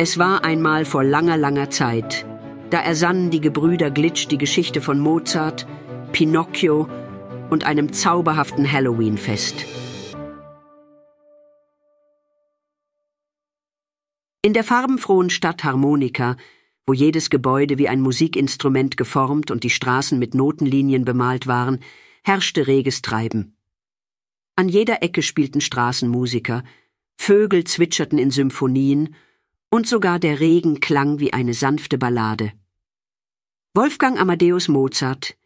Es war einmal vor langer, langer Zeit. Da ersannen die Gebrüder Glitch die Geschichte von Mozart, Pinocchio und einem zauberhaften Halloween-Fest. In der farbenfrohen Stadt Harmonika, wo jedes Gebäude wie ein Musikinstrument geformt und die Straßen mit Notenlinien bemalt waren, herrschte reges Treiben. An jeder Ecke spielten Straßenmusiker, Vögel zwitscherten in Symphonien und sogar der Regen klang wie eine sanfte Ballade. Wolfgang Amadeus Mozart,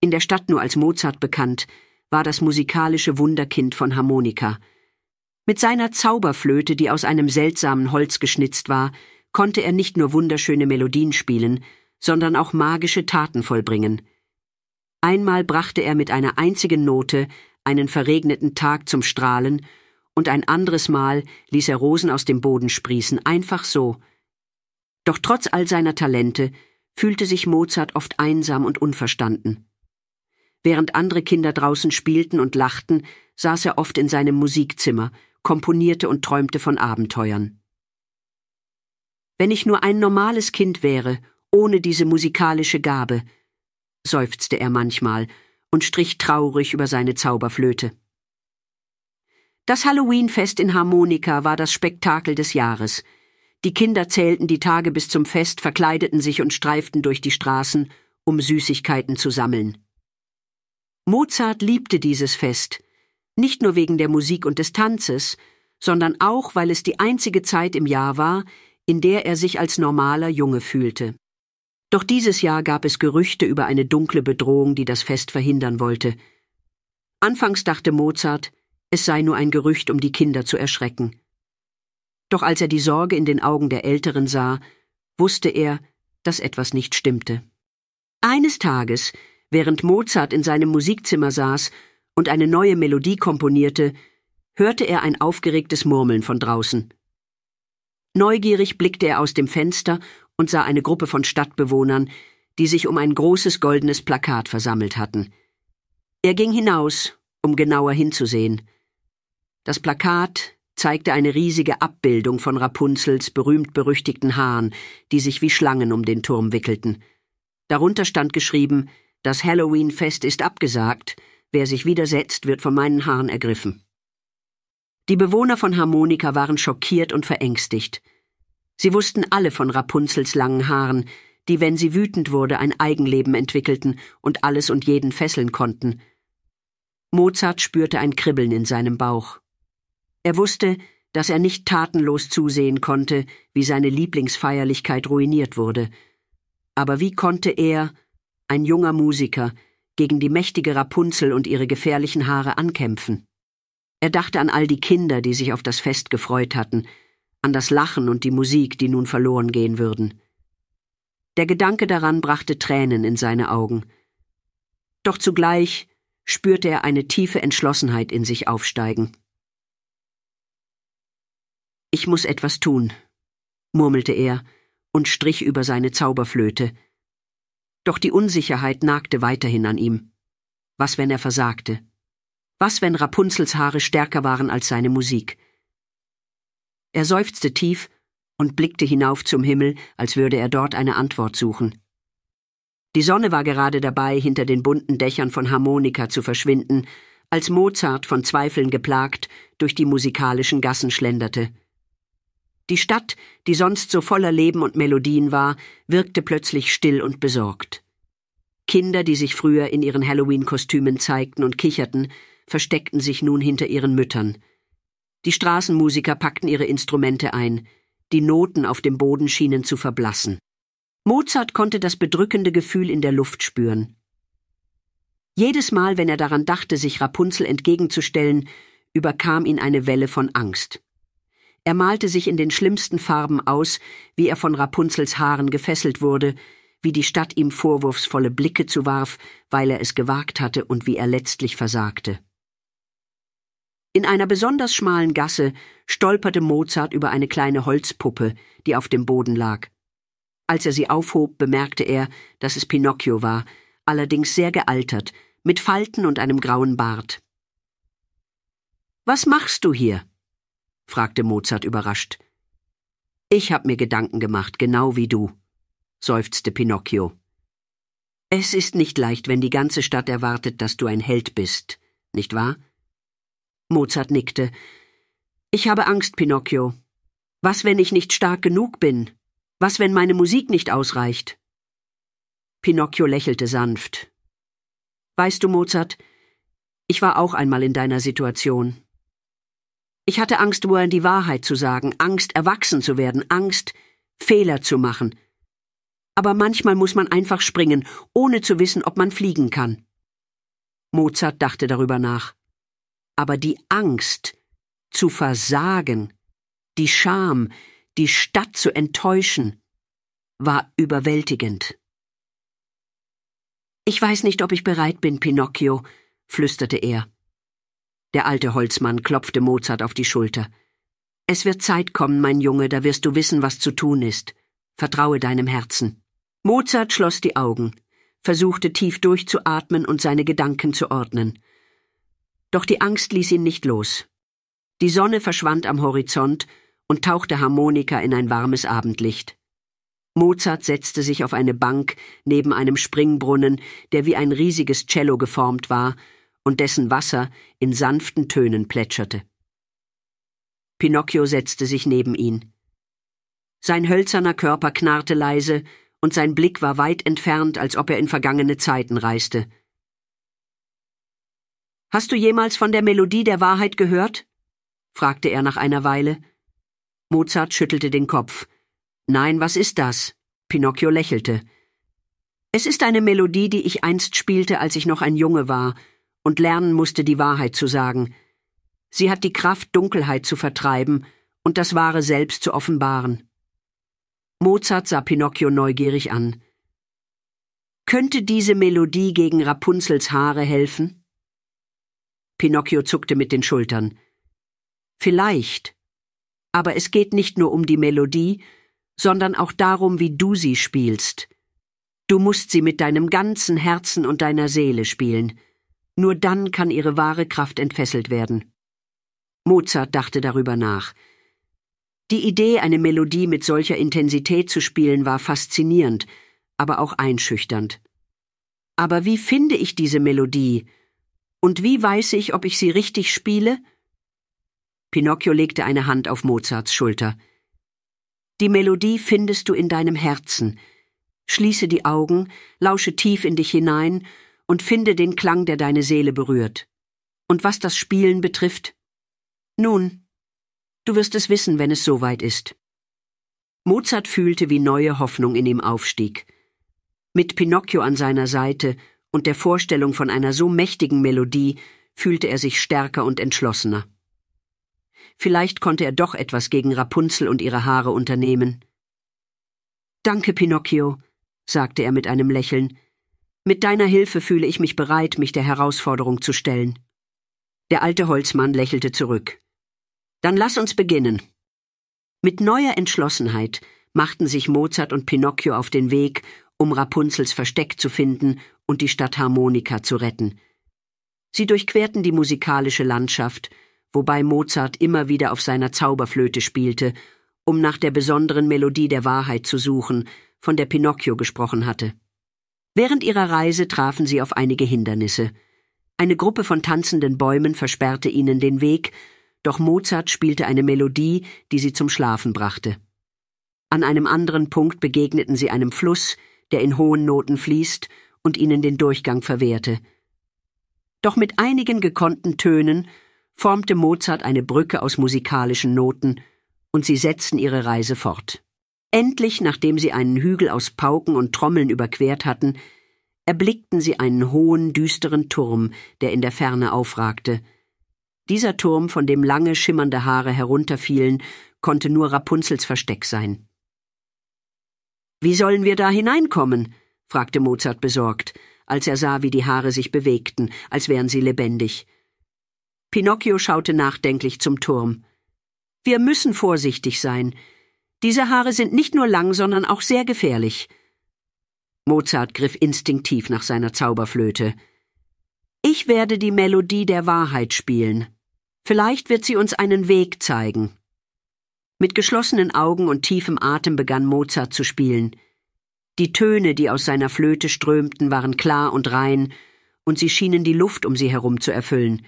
in der Stadt nur als Mozart bekannt, war das musikalische Wunderkind von Harmonika. Mit seiner Zauberflöte, die aus einem seltsamen Holz geschnitzt war, konnte er nicht nur wunderschöne Melodien spielen, sondern auch magische Taten vollbringen. Einmal brachte er mit einer einzigen Note einen verregneten Tag zum Strahlen und ein anderes Mal ließ er Rosen aus dem Boden sprießen, einfach so. Doch trotz all seiner Talente fühlte sich Mozart oft einsam und unverstanden. Während andere Kinder draußen spielten und lachten, saß er oft in seinem Musikzimmer, komponierte und träumte von Abenteuern. Wenn ich nur ein normales Kind wäre, ohne diese musikalische Gabe, seufzte er manchmal und strich traurig über seine Zauberflöte. Das Halloweenfest in Harmonika war das Spektakel des Jahres. Die Kinder zählten die Tage bis zum Fest, verkleideten sich und streiften durch die Straßen, um Süßigkeiten zu sammeln. Mozart liebte dieses Fest, nicht nur wegen der Musik und des Tanzes, sondern auch, weil es die einzige Zeit im Jahr war, in der er sich als normaler Junge fühlte. Doch dieses Jahr gab es Gerüchte über eine dunkle Bedrohung, die das Fest verhindern wollte. Anfangs dachte Mozart, es sei nur ein Gerücht, um die Kinder zu erschrecken. Doch als er die Sorge in den Augen der Älteren sah, wusste er, dass etwas nicht stimmte. Eines Tages, während Mozart in seinem Musikzimmer saß und eine neue Melodie komponierte, hörte er ein aufgeregtes Murmeln von draußen. Neugierig blickte er aus dem Fenster und sah eine Gruppe von Stadtbewohnern, die sich um ein großes goldenes Plakat versammelt hatten. Er ging hinaus, um genauer hinzusehen. Das Plakat zeigte eine riesige Abbildung von Rapunzels berühmt-berüchtigten Haaren, die sich wie Schlangen um den Turm wickelten. Darunter stand geschrieben, das Halloween-Fest ist abgesagt, wer sich widersetzt, wird von meinen Haaren ergriffen. Die Bewohner von Harmonika waren schockiert und verängstigt. Sie wussten alle von Rapunzels langen Haaren, die, wenn sie wütend wurde, ein Eigenleben entwickelten und alles und jeden fesseln konnten. Mozart spürte ein Kribbeln in seinem Bauch. Er wusste, dass er nicht tatenlos zusehen konnte, wie seine Lieblingsfeierlichkeit ruiniert wurde. Aber wie konnte er, ein junger Musiker, gegen die mächtige Rapunzel und ihre gefährlichen Haare ankämpfen? Er dachte an all die Kinder, die sich auf das Fest gefreut hatten, an das Lachen und die Musik, die nun verloren gehen würden. Der Gedanke daran brachte Tränen in seine Augen. Doch zugleich spürte er eine tiefe Entschlossenheit in sich aufsteigen. Ich muss etwas tun, murmelte er und strich über seine Zauberflöte. Doch die Unsicherheit nagte weiterhin an ihm. Was, wenn er versagte? Was, wenn Rapunzels Haare stärker waren als seine Musik? Er seufzte tief und blickte hinauf zum Himmel, als würde er dort eine Antwort suchen. Die Sonne war gerade dabei, hinter den bunten Dächern von Harmonika zu verschwinden, als Mozart von Zweifeln geplagt durch die musikalischen Gassen schlenderte. Die Stadt, die sonst so voller Leben und Melodien war, wirkte plötzlich still und besorgt. Kinder, die sich früher in ihren Halloween-Kostümen zeigten und kicherten, versteckten sich nun hinter ihren Müttern. Die Straßenmusiker packten ihre Instrumente ein, die Noten auf dem Boden schienen zu verblassen. Mozart konnte das bedrückende Gefühl in der Luft spüren. Jedes Mal, wenn er daran dachte, sich Rapunzel entgegenzustellen, überkam ihn eine Welle von Angst. Er malte sich in den schlimmsten Farben aus, wie er von Rapunzels Haaren gefesselt wurde, wie die Stadt ihm vorwurfsvolle Blicke zuwarf, weil er es gewagt hatte und wie er letztlich versagte. In einer besonders schmalen Gasse stolperte Mozart über eine kleine Holzpuppe, die auf dem Boden lag. Als er sie aufhob, bemerkte er, dass es Pinocchio war, allerdings sehr gealtert, mit Falten und einem grauen Bart. Was machst du hier? Fragte Mozart überrascht. Ich hab mir Gedanken gemacht, genau wie du, seufzte Pinocchio. Es ist nicht leicht, wenn die ganze Stadt erwartet, dass du ein Held bist, nicht wahr? Mozart nickte. Ich habe Angst, Pinocchio. Was, wenn ich nicht stark genug bin? Was, wenn meine Musik nicht ausreicht? Pinocchio lächelte sanft. Weißt du, Mozart, ich war auch einmal in deiner Situation. Ich hatte Angst, Warren die Wahrheit zu sagen, Angst, erwachsen zu werden, Angst, Fehler zu machen. Aber manchmal muss man einfach springen, ohne zu wissen, ob man fliegen kann. Mozart dachte darüber nach. Aber die Angst, zu versagen, die Scham, die Stadt zu enttäuschen, war überwältigend. Ich weiß nicht, ob ich bereit bin, Pinocchio, flüsterte er. Der alte Holzmann klopfte Mozart auf die Schulter. Es wird Zeit kommen, mein Junge, da wirst du wissen, was zu tun ist. Vertraue deinem Herzen. Mozart schloss die Augen, versuchte tief durchzuatmen und seine Gedanken zu ordnen. Doch die Angst ließ ihn nicht los. Die Sonne verschwand am Horizont und tauchte Harmonika in ein warmes Abendlicht. Mozart setzte sich auf eine Bank neben einem Springbrunnen, der wie ein riesiges Cello geformt war und dessen Wasser in sanften Tönen plätscherte. Pinocchio setzte sich neben ihn. Sein hölzerner Körper knarrte leise, und sein Blick war weit entfernt, als ob er in vergangene Zeiten reiste. Hast du jemals von der Melodie der Wahrheit gehört? fragte er nach einer Weile. Mozart schüttelte den Kopf. Nein, was ist das? Pinocchio lächelte. Es ist eine Melodie, die ich einst spielte, als ich noch ein Junge war, und lernen musste, die Wahrheit zu sagen. Sie hat die Kraft, Dunkelheit zu vertreiben und das wahre Selbst zu offenbaren. Mozart sah Pinocchio neugierig an. Könnte diese Melodie gegen Rapunzels Haare helfen? Pinocchio zuckte mit den Schultern. Vielleicht. Aber es geht nicht nur um die Melodie, sondern auch darum, wie du sie spielst. Du musst sie mit deinem ganzen Herzen und deiner Seele spielen. Nur dann kann ihre wahre Kraft entfesselt werden. Mozart dachte darüber nach. Die Idee, eine Melodie mit solcher Intensität zu spielen, war faszinierend, aber auch einschüchternd. Aber wie finde ich diese Melodie? Und wie weiß ich, ob ich sie richtig spiele? Pinocchio legte eine Hand auf Mozarts Schulter. Die Melodie findest du in deinem Herzen. Schließe die Augen, lausche tief in dich hinein und finde den Klang, der deine Seele berührt. Und was das Spielen betrifft? Nun, du wirst es wissen, wenn es soweit ist. Mozart fühlte, wie neue Hoffnung in ihm aufstieg. Mit Pinocchio an seiner Seite und der Vorstellung von einer so mächtigen Melodie fühlte er sich stärker und entschlossener. Vielleicht konnte er doch etwas gegen Rapunzel und ihre Haare unternehmen. Danke, Pinocchio, sagte er mit einem Lächeln, mit deiner Hilfe fühle ich mich bereit, mich der Herausforderung zu stellen. Der alte Holzmann lächelte zurück. Dann lass uns beginnen. Mit neuer Entschlossenheit machten sich Mozart und Pinocchio auf den Weg, um Rapunzels Versteck zu finden und die Stadt Harmonika zu retten. Sie durchquerten die musikalische Landschaft, wobei Mozart immer wieder auf seiner Zauberflöte spielte, um nach der besonderen Melodie der Wahrheit zu suchen, von der Pinocchio gesprochen hatte. Während ihrer Reise trafen sie auf einige Hindernisse. Eine Gruppe von tanzenden Bäumen versperrte ihnen den Weg, doch Mozart spielte eine Melodie, die sie zum Schlafen brachte. An einem anderen Punkt begegneten sie einem Fluss, der in hohen Noten fließt und ihnen den Durchgang verwehrte. Doch mit einigen gekonnten Tönen formte Mozart eine Brücke aus musikalischen Noten, und sie setzten ihre Reise fort. Endlich, nachdem sie einen Hügel aus Pauken und Trommeln überquert hatten, erblickten sie einen hohen, düsteren Turm, der in der Ferne aufragte. Dieser Turm, von dem lange, schimmernde Haare herunterfielen, konnte nur Rapunzels Versteck sein. Wie sollen wir da hineinkommen? fragte Mozart besorgt, als er sah, wie die Haare sich bewegten, als wären sie lebendig. Pinocchio schaute nachdenklich zum Turm. Wir müssen vorsichtig sein. Diese Haare sind nicht nur lang, sondern auch sehr gefährlich. Mozart griff instinktiv nach seiner Zauberflöte. Ich werde die Melodie der Wahrheit spielen. Vielleicht wird sie uns einen Weg zeigen. Mit geschlossenen Augen und tiefem Atem begann Mozart zu spielen. Die Töne, die aus seiner Flöte strömten, waren klar und rein, und sie schienen die Luft um sie herum zu erfüllen.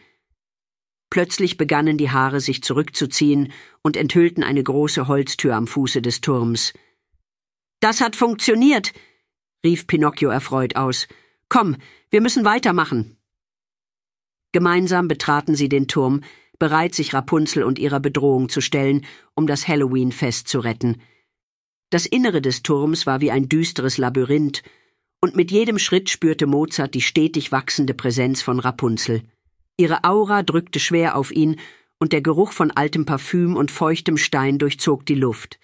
Plötzlich begannen die Haare sich zurückzuziehen und enthüllten eine große Holztür am Fuße des Turms. Das hat funktioniert, rief Pinocchio erfreut aus. Komm, wir müssen weitermachen. Gemeinsam betraten sie den Turm, bereit, sich Rapunzel und ihrer Bedrohung zu stellen, um das Halloween-Fest zu retten. Das Innere des Turms war wie ein düsteres Labyrinth, und mit jedem Schritt spürte Mozart die stetig wachsende Präsenz von Rapunzel. Ihre Aura drückte schwer auf ihn, und der Geruch von altem Parfüm und feuchtem Stein durchzog die Luft.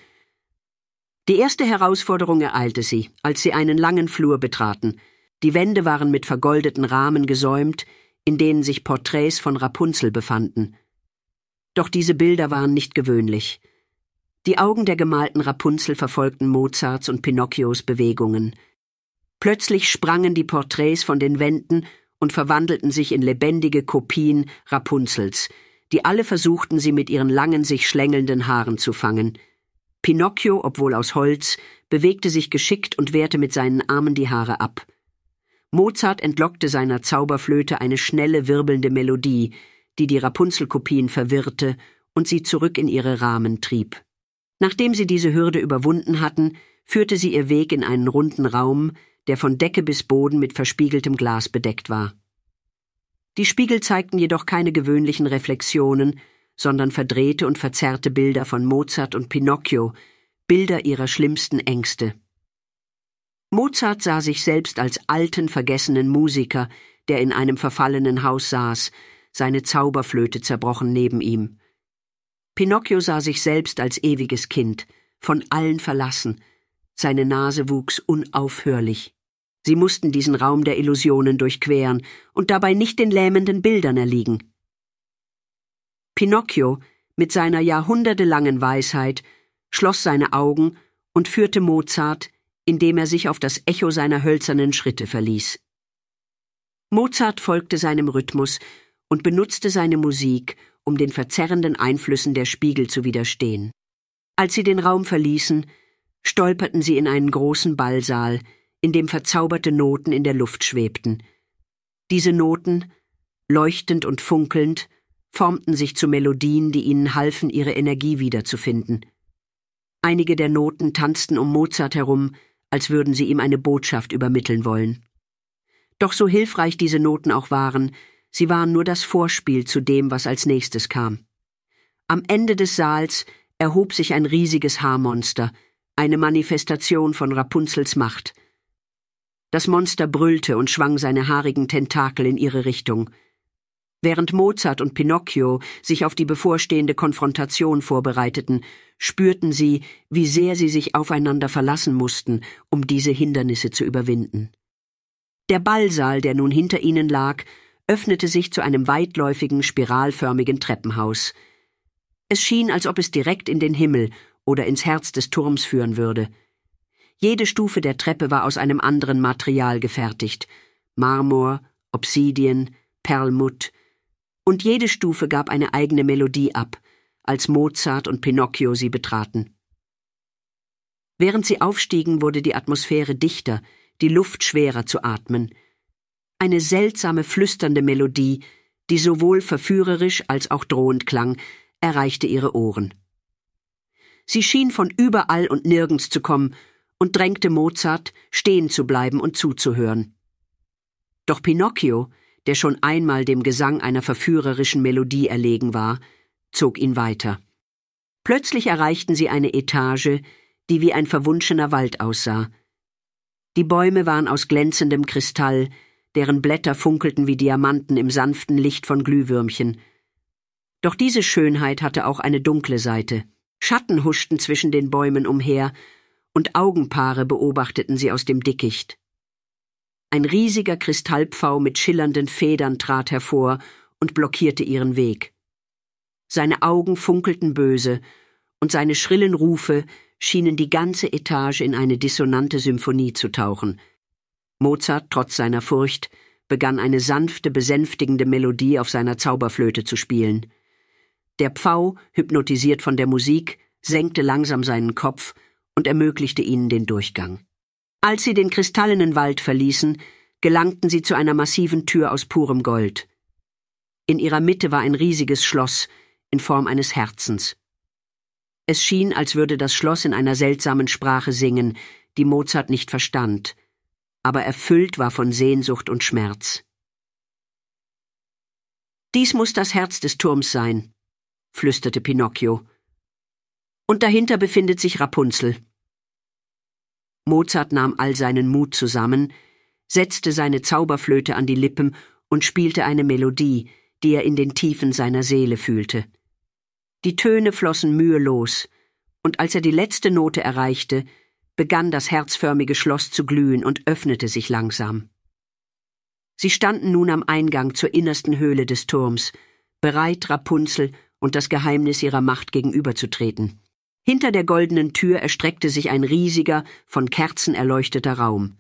Die erste Herausforderung ereilte sie, als sie einen langen Flur betraten. Die Wände waren mit vergoldeten Rahmen gesäumt, in denen sich Porträts von Rapunzel befanden. Doch diese Bilder waren nicht gewöhnlich. Die Augen der gemalten Rapunzel verfolgten Mozarts und Pinocchios Bewegungen. Plötzlich sprangen die Porträts von den Wänden und verwandelten sich in lebendige Kopien Rapunzels, die alle versuchten, sie mit ihren langen, sich schlängelnden Haaren zu fangen. Pinocchio, obwohl aus Holz, bewegte sich geschickt und wehrte mit seinen Armen die Haare ab. Mozart entlockte seiner Zauberflöte eine schnelle, wirbelnde Melodie, die die Rapunzelkopien verwirrte und sie zurück in ihre Rahmen trieb. Nachdem sie diese Hürde überwunden hatten, führte sie ihr Weg in einen runden Raum, der von Decke bis Boden mit verspiegeltem Glas bedeckt war. Die Spiegel zeigten jedoch keine gewöhnlichen Reflexionen, sondern verdrehte und verzerrte Bilder von Mozart und Pinocchio, Bilder ihrer schlimmsten Ängste. Mozart sah sich selbst als alten, vergessenen Musiker, der in einem verfallenen Haus saß, seine Zauberflöte zerbrochen neben ihm. Pinocchio sah sich selbst als ewiges Kind, von allen verlassen, seine Nase wuchs unaufhörlich. Sie mussten diesen Raum der Illusionen durchqueren und dabei nicht den lähmenden Bildern erliegen. Pinocchio, mit seiner jahrhundertelangen Weisheit, schloss seine Augen und führte Mozart, indem er sich auf das Echo seiner hölzernen Schritte verließ. Mozart folgte seinem Rhythmus und benutzte seine Musik, um den verzerrenden Einflüssen der Spiegel zu widerstehen. Als sie den Raum verließen, stolperten sie in einen großen Ballsaal, in dem verzauberte Noten in der Luft schwebten. Diese Noten, leuchtend und funkelnd, formten sich zu Melodien, die ihnen halfen, ihre Energie wiederzufinden. Einige der Noten tanzten um Mozart herum, als würden sie ihm eine Botschaft übermitteln wollen. Doch so hilfreich diese Noten auch waren, sie waren nur das Vorspiel zu dem, was als nächstes kam. Am Ende des Saals erhob sich ein riesiges Haarmonster, eine Manifestation von Rapunzels Macht – das Monster brüllte und schwang seine haarigen Tentakel in ihre Richtung. Während Mozart und Pinocchio sich auf die bevorstehende Konfrontation vorbereiteten, spürten sie, wie sehr sie sich aufeinander verlassen mussten, um diese Hindernisse zu überwinden. Der Ballsaal, der nun hinter ihnen lag, öffnete sich zu einem weitläufigen, spiralförmigen Treppenhaus. Es schien, als ob es direkt in den Himmel oder ins Herz des Turms führen würde. Jede Stufe der Treppe war aus einem anderen Material gefertigt Marmor, Obsidien, Perlmutt, und jede Stufe gab eine eigene Melodie ab, als Mozart und Pinocchio sie betraten. Während sie aufstiegen, wurde die Atmosphäre dichter, die Luft schwerer zu atmen. Eine seltsame flüsternde Melodie, die sowohl verführerisch als auch drohend klang, erreichte ihre Ohren. Sie schien von überall und nirgends zu kommen und drängte Mozart, stehen zu bleiben und zuzuhören. Doch Pinocchio, der schon einmal dem Gesang einer verführerischen Melodie erlegen war, zog ihn weiter. Plötzlich erreichten sie eine Etage, die wie ein verwunschener Wald aussah. Die Bäume waren aus glänzendem Kristall, deren Blätter funkelten wie Diamanten im sanften Licht von Glühwürmchen. Doch diese Schönheit hatte auch eine dunkle Seite. Schatten huschten zwischen den Bäumen umher, und Augenpaare beobachteten sie aus dem Dickicht. Ein riesiger Kristallpfau mit schillernden Federn trat hervor und blockierte ihren Weg. Seine Augen funkelten böse, und seine schrillen Rufe schienen die ganze Etage in eine dissonante Symphonie zu tauchen. Mozart, trotz seiner Furcht, begann eine sanfte, besänftigende Melodie auf seiner Zauberflöte zu spielen. Der Pfau, hypnotisiert von der Musik, senkte langsam seinen Kopf und ermöglichte ihnen den Durchgang. Als sie den kristallenen Wald verließen, gelangten sie zu einer massiven Tür aus purem Gold. In ihrer Mitte war ein riesiges Schloss in Form eines Herzens. Es schien, als würde das Schloss in einer seltsamen Sprache singen, die Mozart nicht verstand, aber erfüllt war von Sehnsucht und Schmerz. Dies muss das Herz des Turms sein, flüsterte Pinocchio. Und dahinter befindet sich Rapunzel. Mozart nahm all seinen Mut zusammen, setzte seine Zauberflöte an die Lippen und spielte eine Melodie, die er in den Tiefen seiner Seele fühlte. Die Töne flossen mühelos, und als er die letzte Note erreichte, begann das herzförmige Schloss zu glühen und öffnete sich langsam. Sie standen nun am Eingang zur innersten Höhle des Turms, bereit, Rapunzel und das Geheimnis ihrer Macht gegenüberzutreten. Hinter der goldenen Tür erstreckte sich ein riesiger, von Kerzen erleuchteter Raum.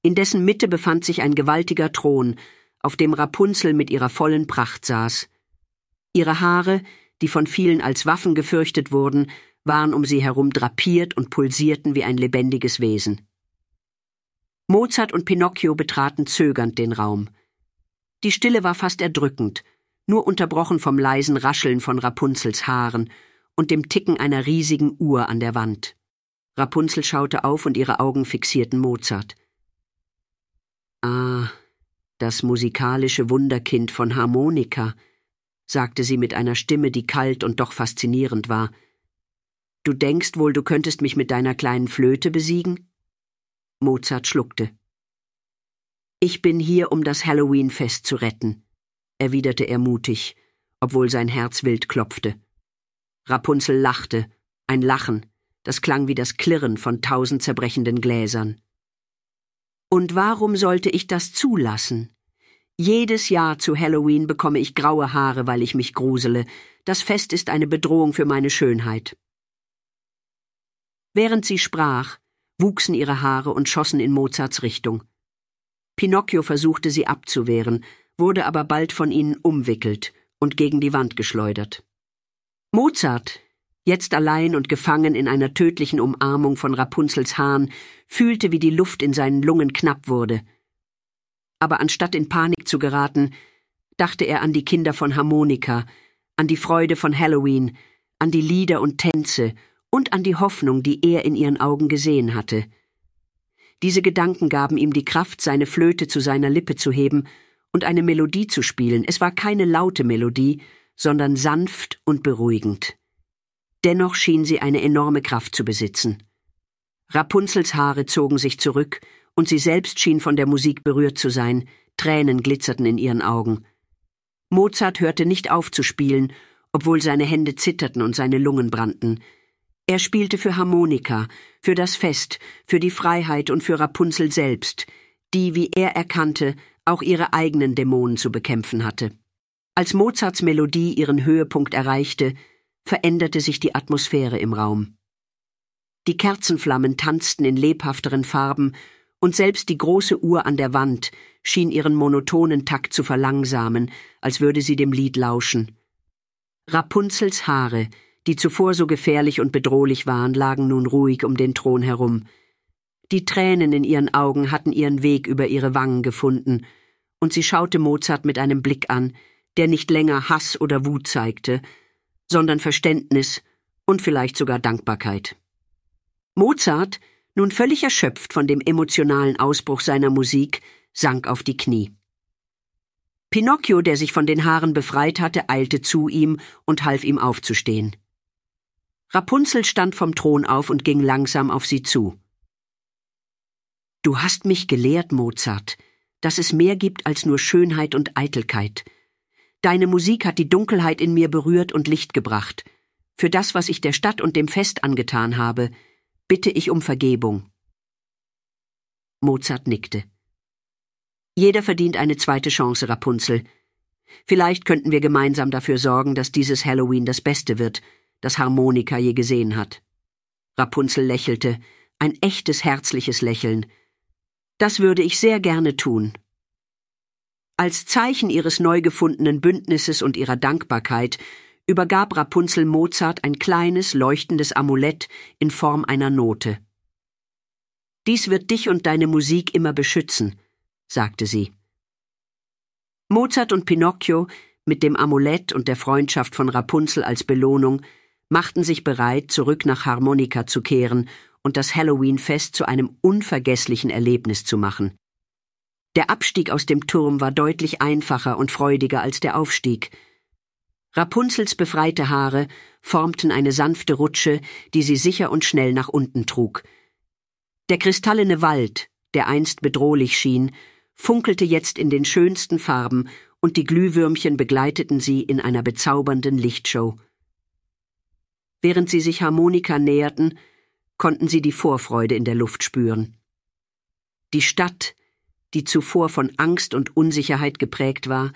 In dessen Mitte befand sich ein gewaltiger Thron, auf dem Rapunzel mit ihrer vollen Pracht saß. Ihre Haare, die von vielen als Waffen gefürchtet wurden, waren um sie herum drapiert und pulsierten wie ein lebendiges Wesen. Mozart und Pinocchio betraten zögernd den Raum. Die Stille war fast erdrückend, nur unterbrochen vom leisen Rascheln von Rapunzels Haaren und dem Ticken einer riesigen Uhr an der Wand. Rapunzel schaute auf und ihre Augen fixierten Mozart. Ah, das musikalische Wunderkind von Harmonika, sagte sie mit einer Stimme, die kalt und doch faszinierend war. Du denkst wohl, du könntest mich mit deiner kleinen Flöte besiegen? Mozart schluckte. Ich bin hier, um das Halloween-Fest zu retten, erwiderte er mutig, obwohl sein Herz wild klopfte. Rapunzel lachte, ein Lachen, das klang wie das Klirren von tausend zerbrechenden Gläsern. Und warum sollte ich das zulassen? Jedes Jahr zu Halloween bekomme ich graue Haare, weil ich mich grusele. Das Fest ist eine Bedrohung für meine Schönheit. Während sie sprach, wuchsen ihre Haare und schossen in Mozarts Richtung. Pinocchio versuchte sie abzuwehren, wurde aber bald von ihnen umwickelt und gegen die Wand geschleudert. Mozart, jetzt allein und gefangen in einer tödlichen Umarmung von Rapunzels Haaren, fühlte, wie die Luft in seinen Lungen knapp wurde. Aber anstatt in Panik zu geraten, dachte er an die Kinder von Harmonika, an die Freude von Halloween, an die Lieder und Tänze und an die Hoffnung, die er in ihren Augen gesehen hatte. Diese Gedanken gaben ihm die Kraft, seine Flöte zu seiner Lippe zu heben und eine Melodie zu spielen. Es war keine laute Melodie, sondern sanft und beruhigend. Dennoch schien sie eine enorme Kraft zu besitzen. Rapunzels Haare zogen sich zurück, und sie selbst schien von der Musik berührt zu sein, Tränen glitzerten in ihren Augen. Mozart hörte nicht auf zu spielen, obwohl seine Hände zitterten und seine Lungen brannten. Er spielte für Harmonika, für das Fest, für die Freiheit und für Rapunzel selbst, die, wie er erkannte, auch ihre eigenen Dämonen zu bekämpfen hatte. Als Mozarts Melodie ihren Höhepunkt erreichte, veränderte sich die Atmosphäre im Raum. Die Kerzenflammen tanzten in lebhafteren Farben, und selbst die große Uhr an der Wand schien ihren monotonen Takt zu verlangsamen, als würde sie dem Lied lauschen. Rapunzels Haare, die zuvor so gefährlich und bedrohlich waren, lagen nun ruhig um den Thron herum. Die Tränen in ihren Augen hatten ihren Weg über ihre Wangen gefunden, und sie schaute Mozart mit einem Blick an, der nicht länger Hass oder Wut zeigte, sondern Verständnis und vielleicht sogar Dankbarkeit. Mozart, nun völlig erschöpft von dem emotionalen Ausbruch seiner Musik, sank auf die Knie. Pinocchio, der sich von den Haaren befreit hatte, eilte zu ihm und half ihm aufzustehen. Rapunzel stand vom Thron auf und ging langsam auf sie zu. Du hast mich gelehrt, Mozart, dass es mehr gibt als nur Schönheit und Eitelkeit. Deine Musik hat die Dunkelheit in mir berührt und Licht gebracht. Für das, was ich der Stadt und dem Fest angetan habe, bitte ich um Vergebung. Mozart nickte. Jeder verdient eine zweite Chance, Rapunzel. Vielleicht könnten wir gemeinsam dafür sorgen, dass dieses Halloween das Beste wird, das Harmonika je gesehen hat. Rapunzel lächelte, ein echtes herzliches Lächeln. Das würde ich sehr gerne tun. Als Zeichen ihres neu gefundenen Bündnisses und ihrer Dankbarkeit übergab Rapunzel Mozart ein kleines, leuchtendes Amulett in Form einer Note. Dies wird dich und deine Musik immer beschützen, sagte sie. Mozart und Pinocchio, mit dem Amulett und der Freundschaft von Rapunzel als Belohnung, machten sich bereit, zurück nach Harmonika zu kehren und das Halloween-Fest zu einem unvergesslichen Erlebnis zu machen. Der Abstieg aus dem Turm war deutlich einfacher und freudiger als der Aufstieg. Rapunzels befreite Haare formten eine sanfte Rutsche, die sie sicher und schnell nach unten trug. Der kristallene Wald, der einst bedrohlich schien, funkelte jetzt in den schönsten Farben, und die Glühwürmchen begleiteten sie in einer bezaubernden Lichtshow. Während sie sich Harmonika näherten, konnten sie die Vorfreude in der Luft spüren. Die Stadt, die zuvor von Angst und Unsicherheit geprägt war,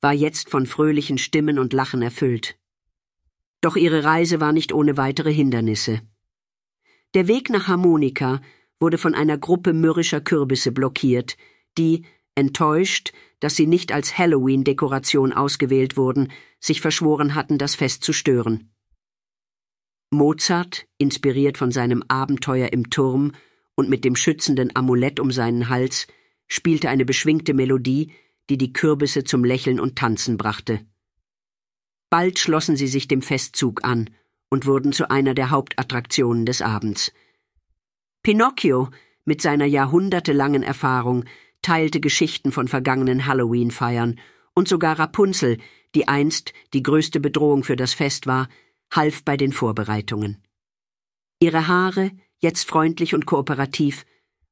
war jetzt von fröhlichen Stimmen und Lachen erfüllt. Doch ihre Reise war nicht ohne weitere Hindernisse. Der Weg nach Harmonika wurde von einer Gruppe mürrischer Kürbisse blockiert, die, enttäuscht, dass sie nicht als Halloween-Dekoration ausgewählt wurden, sich verschworen hatten, das Fest zu stören. Mozart, inspiriert von seinem Abenteuer im Turm und mit dem schützenden Amulett um seinen Hals, spielte eine beschwingte Melodie, die die Kürbisse zum Lächeln und Tanzen brachte. Bald schlossen sie sich dem Festzug an und wurden zu einer der Hauptattraktionen des Abends. Pinocchio, mit seiner jahrhundertelangen Erfahrung, teilte Geschichten von vergangenen Halloween-Feiern, und sogar Rapunzel, die einst die größte Bedrohung für das Fest war, half bei den Vorbereitungen. Ihre Haare, jetzt freundlich und kooperativ,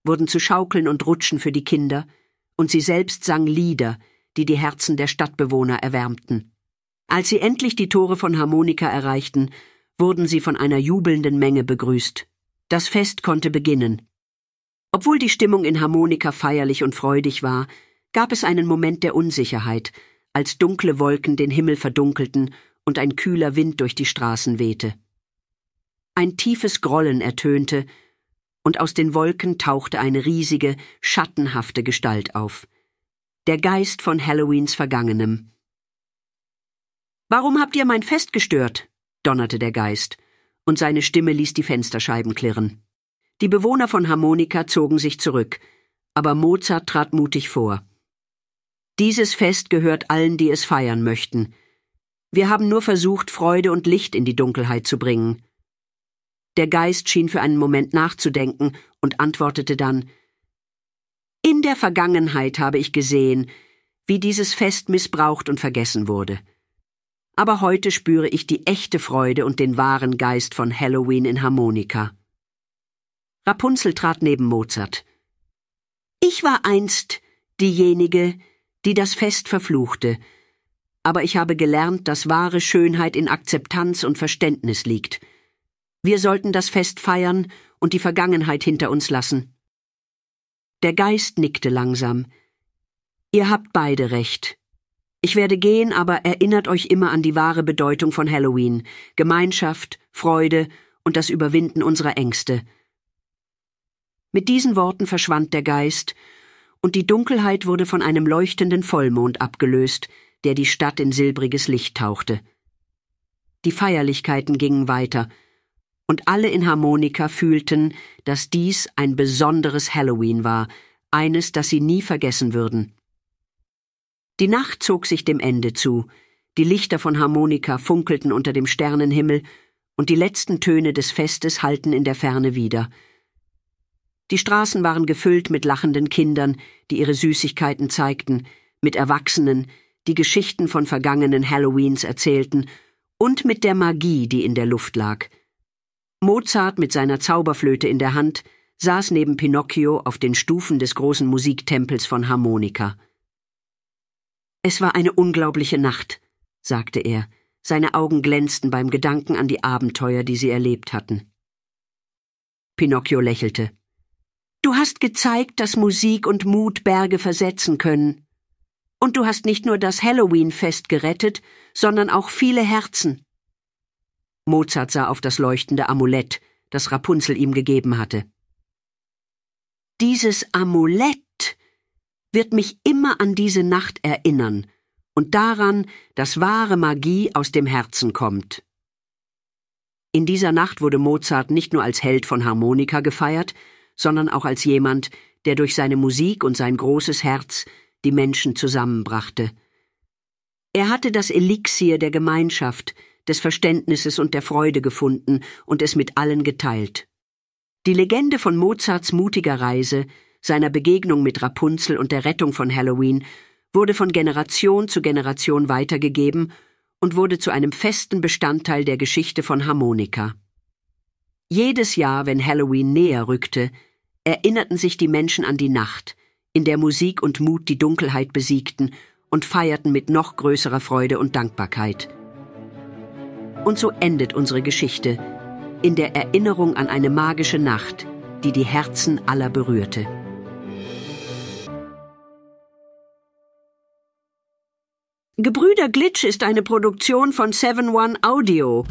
wurden zu Schaukeln und Rutschen für die Kinder, und sie selbst sang Lieder, die die Herzen der Stadtbewohner erwärmten. Als sie endlich die Tore von Harmonika erreichten, wurden sie von einer jubelnden Menge begrüßt. Das Fest konnte beginnen. Obwohl die Stimmung in Harmonika feierlich und freudig war, gab es einen Moment der Unsicherheit, als dunkle Wolken den Himmel verdunkelten und ein kühler Wind durch die Straßen wehte. Ein tiefes Grollen ertönte, und aus den Wolken tauchte eine riesige, schattenhafte Gestalt auf. Der Geist von Halloweens Vergangenem. Warum habt ihr mein Fest gestört? donnerte der Geist, und seine Stimme ließ die Fensterscheiben klirren. Die Bewohner von Harmonika zogen sich zurück, aber Mozart trat mutig vor. Dieses Fest gehört allen, die es feiern möchten, wir haben nur versucht, Freude und Licht in die Dunkelheit zu bringen. Der Geist schien für einen Moment nachzudenken und antwortete dann In der Vergangenheit habe ich gesehen, wie dieses Fest missbraucht und vergessen wurde. Aber heute spüre ich die echte Freude und den wahren Geist von Halloween in Harmonika. Rapunzel trat neben Mozart. Ich war einst diejenige, die das Fest verfluchte, aber ich habe gelernt, dass wahre Schönheit in Akzeptanz und Verständnis liegt. Wir sollten das Fest feiern und die Vergangenheit hinter uns lassen. Der Geist nickte langsam. Ihr habt beide recht. Ich werde gehen, aber erinnert euch immer an die wahre Bedeutung von Halloween Gemeinschaft, Freude und das Überwinden unserer Ängste. Mit diesen Worten verschwand der Geist, und die Dunkelheit wurde von einem leuchtenden Vollmond abgelöst, der die Stadt in silbriges Licht tauchte. Die Feierlichkeiten gingen weiter, und alle in Harmonika fühlten, dass dies ein besonderes Halloween war, eines, das sie nie vergessen würden. Die Nacht zog sich dem Ende zu, die Lichter von Harmonika funkelten unter dem Sternenhimmel, und die letzten Töne des Festes hallten in der Ferne wieder. Die Straßen waren gefüllt mit lachenden Kindern, die ihre Süßigkeiten zeigten, mit Erwachsenen, die Geschichten von vergangenen Halloweens erzählten und mit der Magie, die in der Luft lag. Mozart mit seiner Zauberflöte in der Hand saß neben Pinocchio auf den Stufen des großen Musiktempels von Harmonika. Es war eine unglaubliche Nacht, sagte er, seine Augen glänzten beim Gedanken an die Abenteuer, die sie erlebt hatten. Pinocchio lächelte. Du hast gezeigt, dass Musik und Mut Berge versetzen können. Und du hast nicht nur das Halloween-Fest gerettet, sondern auch viele Herzen. Mozart sah auf das leuchtende Amulett, das Rapunzel ihm gegeben hatte. Dieses Amulett wird mich immer an diese Nacht erinnern und daran, dass wahre Magie aus dem Herzen kommt. In dieser Nacht wurde Mozart nicht nur als Held von Harmonika gefeiert, sondern auch als jemand, der durch seine Musik und sein großes Herz die Menschen zusammenbrachte. Er hatte das Elixier der Gemeinschaft, des Verständnisses und der Freude gefunden und es mit allen geteilt. Die Legende von Mozarts mutiger Reise, seiner Begegnung mit Rapunzel und der Rettung von Halloween wurde von Generation zu Generation weitergegeben und wurde zu einem festen Bestandteil der Geschichte von Harmonika. Jedes Jahr, wenn Halloween näher rückte, erinnerten sich die Menschen an die Nacht, in der Musik und Mut die Dunkelheit besiegten und feierten mit noch größerer Freude und Dankbarkeit. Und so endet unsere Geschichte in der Erinnerung an eine magische Nacht, die die Herzen aller berührte. Gebrüder Glitch ist eine Produktion von 7 One Audio.